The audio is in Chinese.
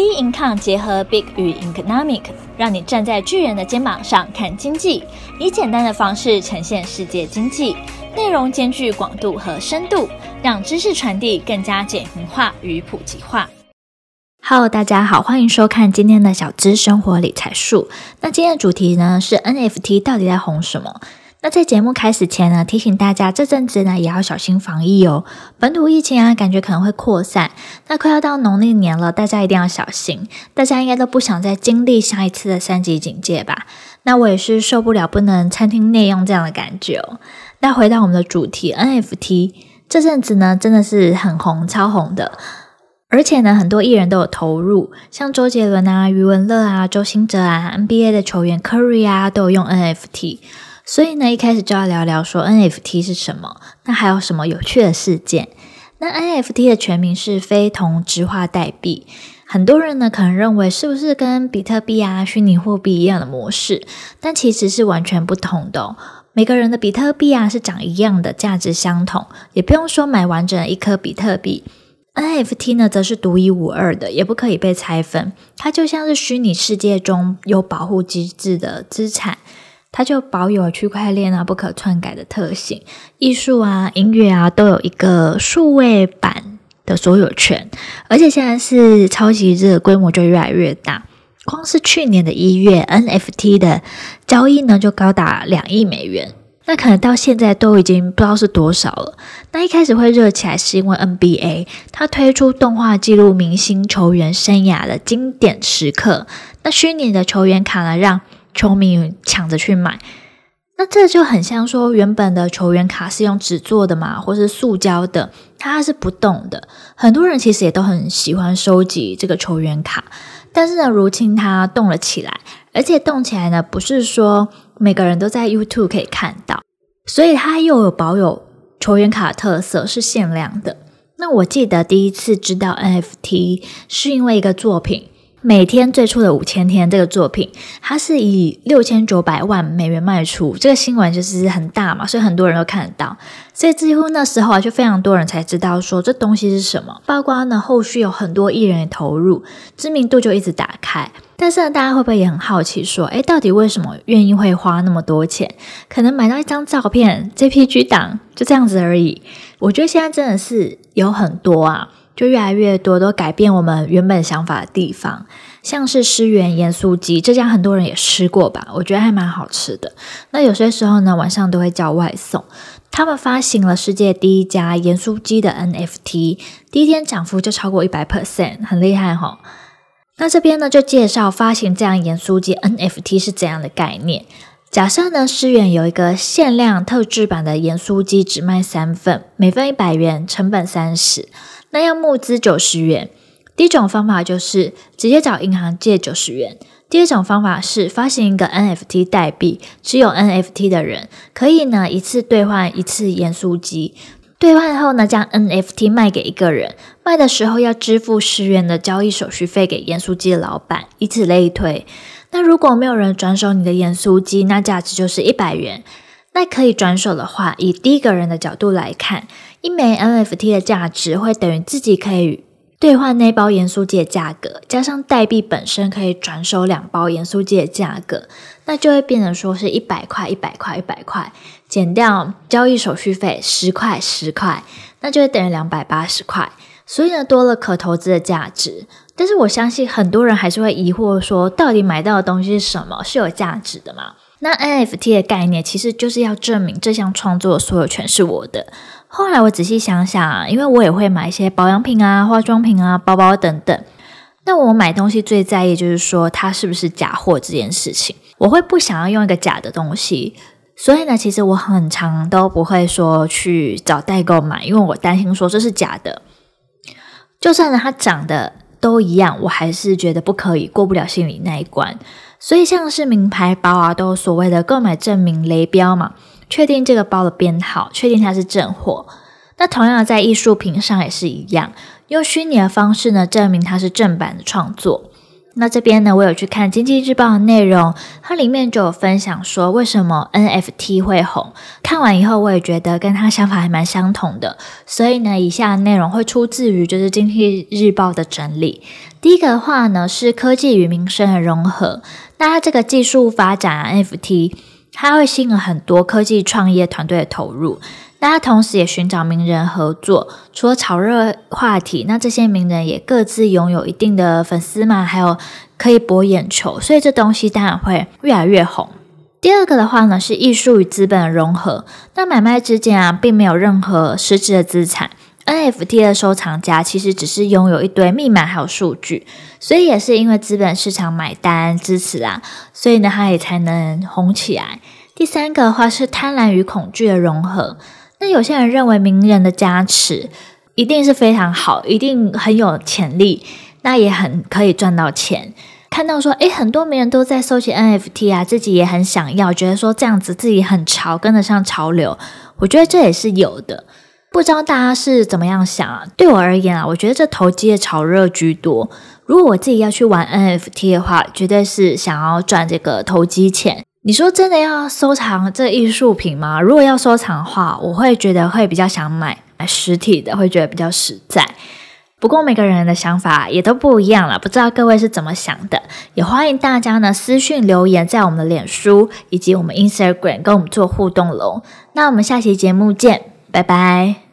B Income 结合 Big 与 Economic，让你站在巨人的肩膀上看经济，以简单的方式呈现世界经济，内容兼具广度和深度，让知识传递更加简明化与普及化。Hello，大家好，欢迎收看今天的小资生活理财术。那今天的主题呢是 NFT 到底在红什么？那在节目开始前呢，提醒大家这阵子呢也要小心防疫哦。本土疫情啊，感觉可能会扩散。那快要到农历年了，大家一定要小心。大家应该都不想再经历下一次的三级警戒吧？那我也是受不了不能餐厅内用这样的感觉哦。那回到我们的主题，NFT 这阵子呢真的是很红，超红的。而且呢，很多艺人都有投入，像周杰伦啊、余文乐啊、周兴哲啊、NBA 的球员 Curry 啊，都有用 NFT。所以呢，一开始就要聊聊说 NFT 是什么，那还有什么有趣的事件？那 NFT 的全名是非同质化代币。很多人呢可能认为是不是跟比特币啊、虚拟货币一样的模式？但其实是完全不同的。每个人的比特币啊是长一样的，价值相同，也不用说买完整的一颗比特币。NFT 呢则是独一无二的，也不可以被拆分，它就像是虚拟世界中有保护机制的资产。它就保有区块链啊不可篡改的特性，艺术啊、音乐啊都有一个数位版的所有权，而且现在是超级热，规模就越来越大。光是去年的一月，NFT 的交易呢就高达两亿美元，那可能到现在都已经不知道是多少了。那一开始会热起来，是因为 NBA 它推出动画记录明星球员生涯的经典时刻，那虚拟的球员卡呢让球迷抢着去买，那这就很像说，原本的球员卡是用纸做的嘛，或是塑胶的，它是不动的。很多人其实也都很喜欢收集这个球员卡，但是呢，如今它动了起来，而且动起来呢，不是说每个人都在 YouTube 可以看到，所以它又有保有球员卡的特色，是限量的。那我记得第一次知道 NFT 是因为一个作品。每天最初的五千天这个作品，它是以六千九百万美元卖出，这个新闻就是很大嘛，所以很多人都看得到。所以几乎那时候啊，就非常多人才知道说这东西是什么。包括呢，后续有很多艺人也投入，知名度就一直打开。但是呢，大家会不会也很好奇说，诶，到底为什么愿意会花那么多钱？可能买到一张照片 JPG 档就这样子而已。我觉得现在真的是有很多啊。就越来越多都改变我们原本想法的地方，像是诗源盐酥鸡，这家很多人也吃过吧？我觉得还蛮好吃的。那有些时候呢，晚上都会叫外送。他们发行了世界第一家盐酥鸡的 NFT，第一天涨幅就超过一百 percent，很厉害哈。那这边呢就介绍发行这样盐酥鸡 NFT 是怎样的概念。假设呢，诗源有一个限量特制版的盐酥鸡，只卖三份，每份一百元，成本三十。那要募资九十元，第一种方法就是直接找银行借九十元。第二种方法是发行一个 NFT 代币，持有 NFT 的人可以呢一次兑换一次盐酥鸡，兑换后呢将 NFT 卖给一个人，卖的时候要支付十元的交易手续费给盐酥鸡的老板，以此类推。那如果没有人转手你的盐酥鸡，那价值就是一百元。那可以转手的话，以第一个人的角度来看。一枚 NFT 的价值会等于自己可以兑换那包盐酥鸡的价格，加上代币本身可以转手两包盐酥鸡的价格，那就会变成说是一百块、一百块、一百块，减掉交易手续费十块、十块，那就会等于两百八十块。所以呢，多了可投资的价值。但是我相信很多人还是会疑惑说，到底买到的东西是什么？是有价值的吗？那 NFT 的概念其实就是要证明这项创作所有权是我的。后来我仔细想想，因为我也会买一些保养品啊、化妆品啊、包包等等。那我买东西最在意就是说它是不是假货这件事情。我会不想要用一个假的东西，所以呢，其实我很常都不会说去找代购买，因为我担心说这是假的。就算它长得都一样，我还是觉得不可以，过不了心里那一关。所以像是名牌包啊，都有所谓的购买证明雷标嘛。确定这个包的编号，确定它是正货。那同样在艺术品上也是一样，用虚拟的方式呢，证明它是正版的创作。那这边呢，我有去看《经济日报》的内容，它里面就有分享说为什么 NFT 会红。看完以后，我也觉得跟他想法还蛮相同的。所以呢，以下的内容会出自于就是《经济日报》的整理。第一个的话呢，是科技与民生的融合。那它这个技术发展啊，NFT，它会吸引很多科技创业团队的投入。那它同时也寻找名人合作，除了炒热话题，那这些名人也各自拥有一定的粉丝嘛，还有可以博眼球，所以这东西当然会越来越红。第二个的话呢，是艺术与资本的融合。那买卖之间啊，并没有任何实质的资产。NFT 的收藏家其实只是拥有一堆密码还有数据，所以也是因为资本市场买单支持啊，所以呢，它也才能红起来。第三个的话是贪婪与恐惧的融合。那有些人认为名人的加持一定是非常好，一定很有潜力，那也很可以赚到钱。看到说，诶，很多名人都在收集 NFT 啊，自己也很想要，觉得说这样子自己很潮，跟得上潮流。我觉得这也是有的，不知道大家是怎么样想啊？对我而言啊，我觉得这投机的炒热居多。如果我自己要去玩 NFT 的话，绝对是想要赚这个投机钱。你说真的要收藏这艺术品吗？如果要收藏的话，我会觉得会比较想买买实体的，会觉得比较实在。不过每个人的想法也都不一样了，不知道各位是怎么想的？也欢迎大家呢私讯留言在我们的脸书以及我们 Instagram 跟我们做互动喽。那我们下期节目见，拜拜。